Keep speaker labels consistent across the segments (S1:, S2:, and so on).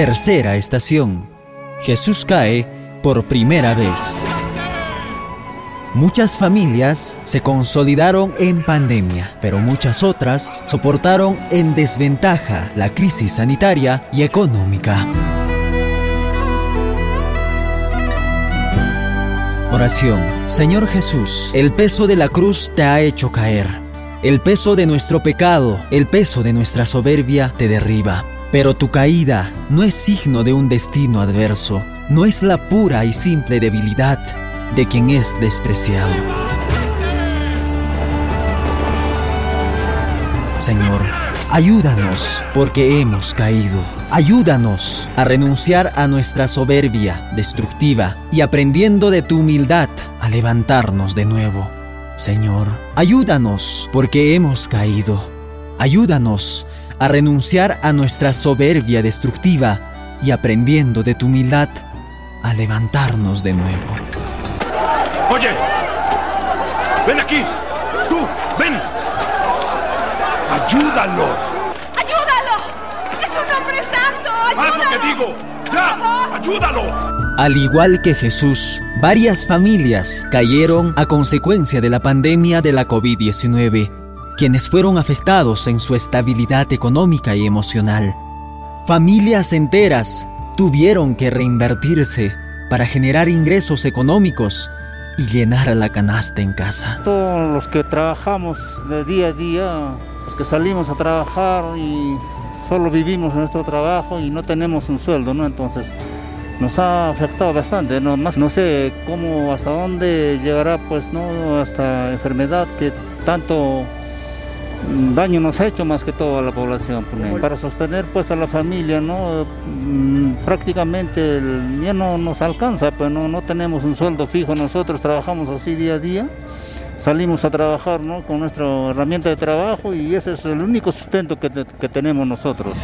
S1: Tercera estación. Jesús cae por primera vez. Muchas familias se consolidaron en pandemia, pero muchas otras soportaron en desventaja la crisis sanitaria y económica. Oración. Señor Jesús, el peso de la cruz te ha hecho caer. El peso de nuestro pecado, el peso de nuestra soberbia te derriba. Pero tu caída no es signo de un destino adverso, no es la pura y simple debilidad de quien es despreciado. Señor, ayúdanos porque hemos caído. Ayúdanos a renunciar a nuestra soberbia destructiva y aprendiendo de tu humildad a levantarnos de nuevo. Señor, ayúdanos porque hemos caído. Ayúdanos a renunciar a nuestra soberbia destructiva y aprendiendo de tu humildad a levantarnos de nuevo.
S2: Oye, ven aquí. Tú, ven. Ayúdalo.
S3: ¡Ayúdalo! ¡Es un hombre santo! ¡Ayúdalo!
S2: Haz lo que digo. Ya, ayúdalo.
S1: Al igual que Jesús, varias familias cayeron a consecuencia de la pandemia de la COVID-19, quienes fueron afectados en su estabilidad económica y emocional. Familias enteras tuvieron que reinvertirse para generar ingresos económicos y llenar la canasta en casa.
S4: Todos los que trabajamos de día a día, los que salimos a trabajar y solo vivimos nuestro trabajo y no tenemos un sueldo, ¿no? Entonces nos ha afectado bastante, ¿no? Más no sé cómo, hasta dónde llegará, pues, ¿no? Hasta enfermedad que tanto daño nos ha hecho más que todo a la población. Pues, para sostener pues a la familia, ¿no? Mm, prácticamente ya no nos alcanza, pues no, no tenemos un sueldo fijo, nosotros trabajamos así día a día, salimos a trabajar ¿no? con nuestra herramienta de trabajo y ese es el único sustento que, que tenemos nosotros.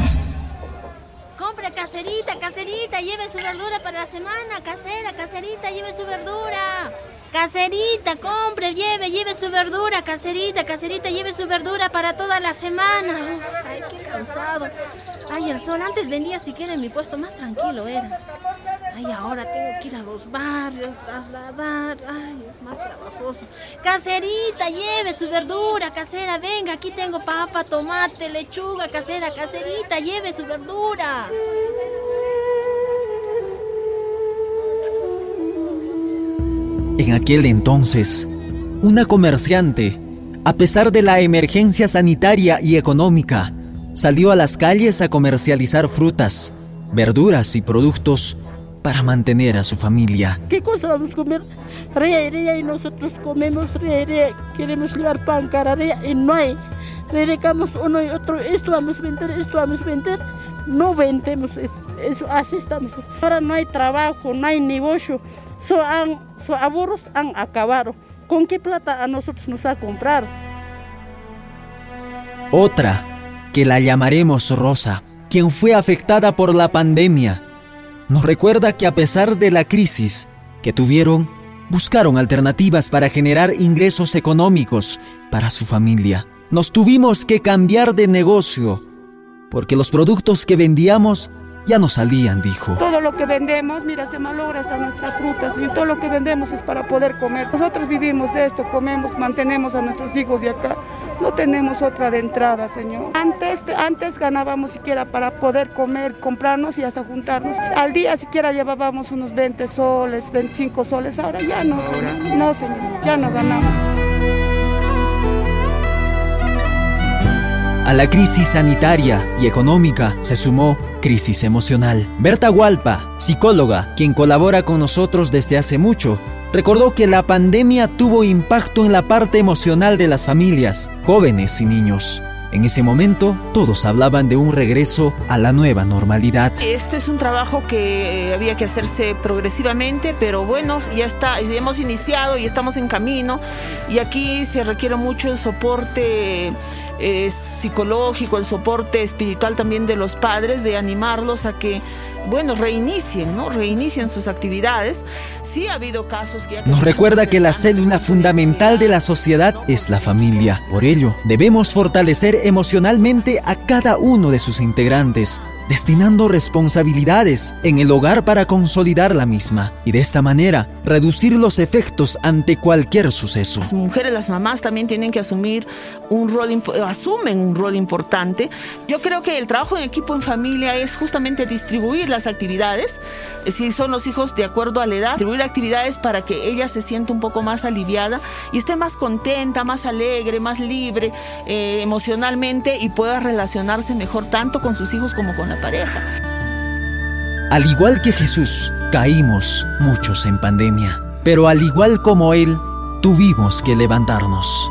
S5: Caserita, lleve su verdura para la semana, casera, caserita, lleve su verdura. Caserita, compre, lleve, lleve su verdura, caserita, caserita, lleve su verdura para toda la semana. ay, qué cansado. Ay, el sol, antes vendía siquiera en mi puesto, más tranquilo era. Ay, ahora tengo que ir a los barrios, trasladar. Ay, es más trabajoso. Caserita, lleve su verdura, casera, venga, aquí tengo papa, tomate, lechuga, casera, caserita, lleve su verdura.
S1: En aquel entonces, una comerciante, a pesar de la emergencia sanitaria y económica, salió a las calles a comercializar frutas, verduras y productos para mantener a su familia.
S6: ¿Qué cosa vamos a comer? Rea rea y nosotros comemos rea rea. Queremos llevar pan cara rea y no hay. Redecamos uno y otro, esto vamos a vender, esto vamos a vender. No vendemos eso, eso así estamos. Ahora no hay trabajo, no hay negocio. So han, so ahorros han acabado. ¿Con qué plata a nosotros nos va a comprar?
S1: Otra, que la llamaremos Rosa, quien fue afectada por la pandemia, nos recuerda que a pesar de la crisis que tuvieron, buscaron alternativas para generar ingresos económicos para su familia. Nos tuvimos que cambiar de negocio porque los productos que vendíamos ya no salían, dijo.
S6: Todo lo que vendemos, mira, se malogra hasta nuestras frutas y todo lo que vendemos es para poder comer. Nosotros vivimos de esto, comemos, mantenemos a nuestros hijos de acá. No tenemos otra de entrada, Señor. Antes, antes ganábamos siquiera para poder comer, comprarnos y hasta juntarnos. Al día siquiera llevábamos unos 20 soles, 25 soles. Ahora ya no. No, Señor, ya no ganamos.
S1: A la crisis sanitaria y económica se sumó crisis emocional. Berta Hualpa, psicóloga, quien colabora con nosotros desde hace mucho, recordó que la pandemia tuvo impacto en la parte emocional de las familias, jóvenes y niños. En ese momento, todos hablaban de un regreso a la nueva normalidad.
S7: Este es un trabajo que había que hacerse progresivamente, pero bueno, ya está, hemos iniciado y estamos en camino. Y aquí se requiere mucho el soporte eh, psicológico, el soporte espiritual también de los padres, de animarlos a que, bueno, reinicien, ¿no? Reinicien sus actividades. Sí ha habido casos que...
S1: Nos recuerda que la célula fundamental de la sociedad es la familia. Por ello, debemos fortalecer emocionalmente a cada uno de sus integrantes destinando responsabilidades en el hogar para consolidar la misma y de esta manera reducir los efectos ante cualquier suceso.
S7: Las mujeres, las mamás también tienen que asumir un rol, asumen un rol importante. Yo creo que el trabajo en equipo en familia es justamente distribuir las actividades, eh, si son los hijos de acuerdo a la edad, distribuir actividades para que ella se sienta un poco más aliviada y esté más contenta, más alegre, más libre eh, emocionalmente y pueda relacionarse mejor tanto con sus hijos como con la pareja.
S1: Al igual que Jesús, caímos muchos en pandemia, pero al igual como Él, tuvimos que levantarnos.